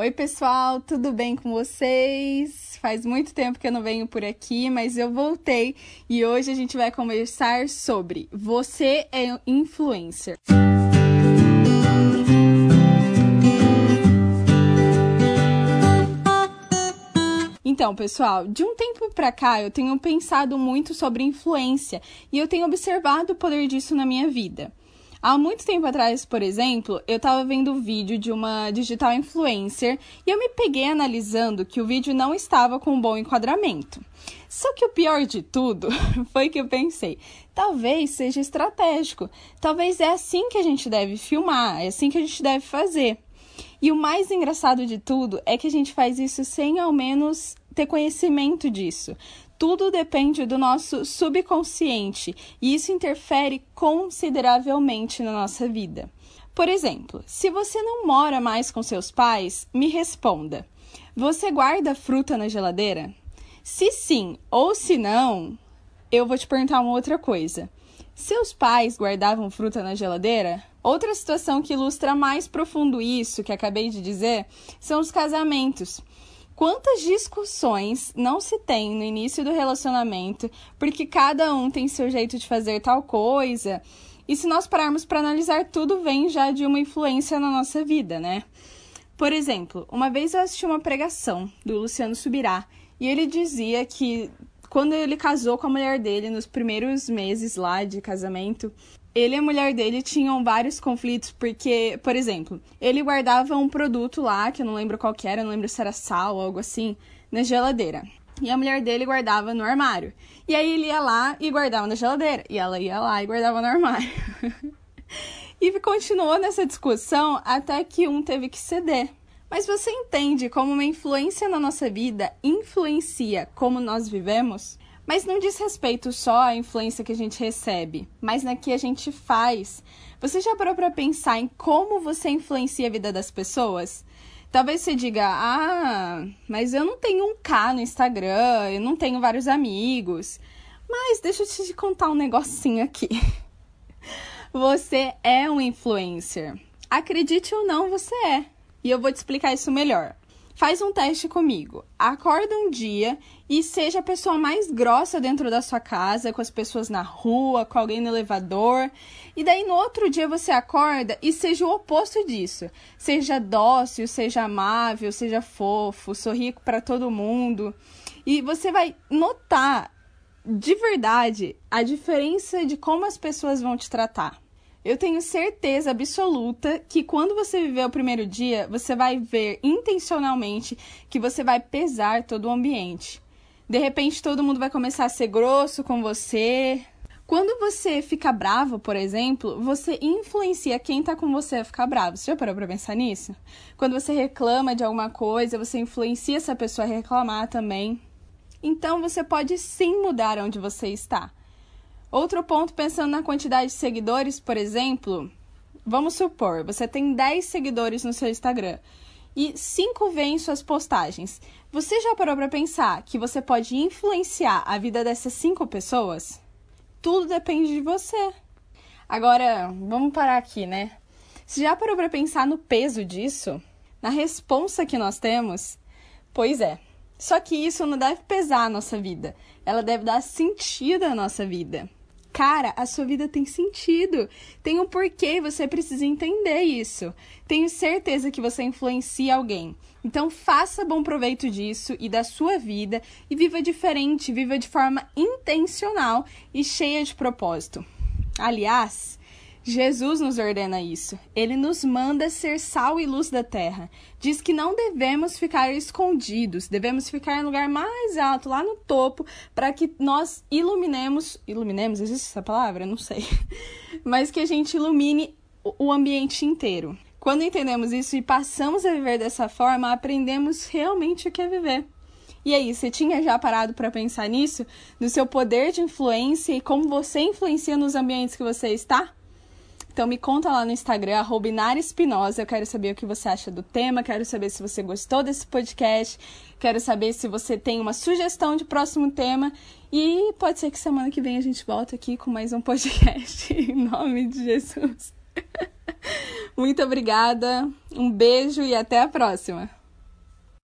Oi, pessoal, tudo bem com vocês? Faz muito tempo que eu não venho por aqui, mas eu voltei e hoje a gente vai conversar sobre você é influencer. Então, pessoal, de um tempo pra cá eu tenho pensado muito sobre influência e eu tenho observado o poder disso na minha vida. Há muito tempo atrás, por exemplo, eu estava vendo o vídeo de uma digital influencer e eu me peguei analisando que o vídeo não estava com um bom enquadramento. Só que o pior de tudo foi que eu pensei, talvez seja estratégico, talvez é assim que a gente deve filmar, é assim que a gente deve fazer. E o mais engraçado de tudo é que a gente faz isso sem ao menos ter conhecimento disso. Tudo depende do nosso subconsciente e isso interfere consideravelmente na nossa vida. Por exemplo, se você não mora mais com seus pais, me responda: você guarda fruta na geladeira? Se sim ou se não, eu vou te perguntar uma outra coisa. Seus pais guardavam fruta na geladeira? Outra situação que ilustra mais profundo isso que acabei de dizer são os casamentos. Quantas discussões não se tem no início do relacionamento porque cada um tem seu jeito de fazer tal coisa? E se nós pararmos para analisar, tudo vem já de uma influência na nossa vida, né? Por exemplo, uma vez eu assisti uma pregação do Luciano Subirá e ele dizia que quando ele casou com a mulher dele nos primeiros meses lá de casamento, ele e a mulher dele tinham vários conflitos, porque, por exemplo, ele guardava um produto lá, que eu não lembro qual que era, não lembro se era sal ou algo assim, na geladeira. E a mulher dele guardava no armário. E aí ele ia lá e guardava na geladeira. E ela ia lá e guardava no armário. e continuou nessa discussão até que um teve que ceder. Mas você entende como uma influência na nossa vida influencia como nós vivemos? Mas não diz respeito só à influência que a gente recebe, mas na que a gente faz. Você já parou para pensar em como você influencia a vida das pessoas? Talvez você diga: "Ah, mas eu não tenho um K no Instagram, eu não tenho vários amigos". Mas deixa eu te contar um negocinho aqui. Você é um influencer. Acredite ou não, você é. E eu vou te explicar isso melhor. Faz um teste comigo. Acorda um dia e seja a pessoa mais grossa dentro da sua casa, com as pessoas na rua, com alguém no elevador. E daí no outro dia você acorda e seja o oposto disso. Seja dócil, seja amável, seja fofo, sorri para todo mundo. E você vai notar de verdade a diferença de como as pessoas vão te tratar. Eu tenho certeza absoluta que quando você viver o primeiro dia, você vai ver intencionalmente que você vai pesar todo o ambiente. De repente, todo mundo vai começar a ser grosso com você. Quando você fica bravo, por exemplo, você influencia quem tá com você a ficar bravo. Você já parou pra pensar nisso? Quando você reclama de alguma coisa, você influencia essa pessoa a reclamar também. Então, você pode sim mudar onde você está. Outro ponto, pensando na quantidade de seguidores, por exemplo, vamos supor, você tem 10 seguidores no seu Instagram e 5 veem suas postagens. Você já parou para pensar que você pode influenciar a vida dessas 5 pessoas? Tudo depende de você. Agora, vamos parar aqui, né? Você já parou para pensar no peso disso? Na responsa que nós temos? Pois é. Só que isso não deve pesar a nossa vida. Ela deve dar sentido à nossa vida. Cara, a sua vida tem sentido. Tem um porquê, você precisa entender isso. Tenho certeza que você influencia alguém. Então faça bom proveito disso e da sua vida e viva diferente, viva de forma intencional e cheia de propósito. Aliás, Jesus nos ordena isso. Ele nos manda ser sal e luz da terra. Diz que não devemos ficar escondidos, devemos ficar no lugar mais alto, lá no topo, para que nós iluminemos. Iluminemos? Existe essa palavra? Não sei. Mas que a gente ilumine o ambiente inteiro. Quando entendemos isso e passamos a viver dessa forma, aprendemos realmente o que é viver. E aí, você tinha já parado para pensar nisso? No seu poder de influência e como você influencia nos ambientes que você está? Então me conta lá no Instagram, arroba Espinosa. Eu quero saber o que você acha do tema, quero saber se você gostou desse podcast, quero saber se você tem uma sugestão de próximo tema. E pode ser que semana que vem a gente volta aqui com mais um podcast. em nome de Jesus. Muito obrigada, um beijo e até a próxima!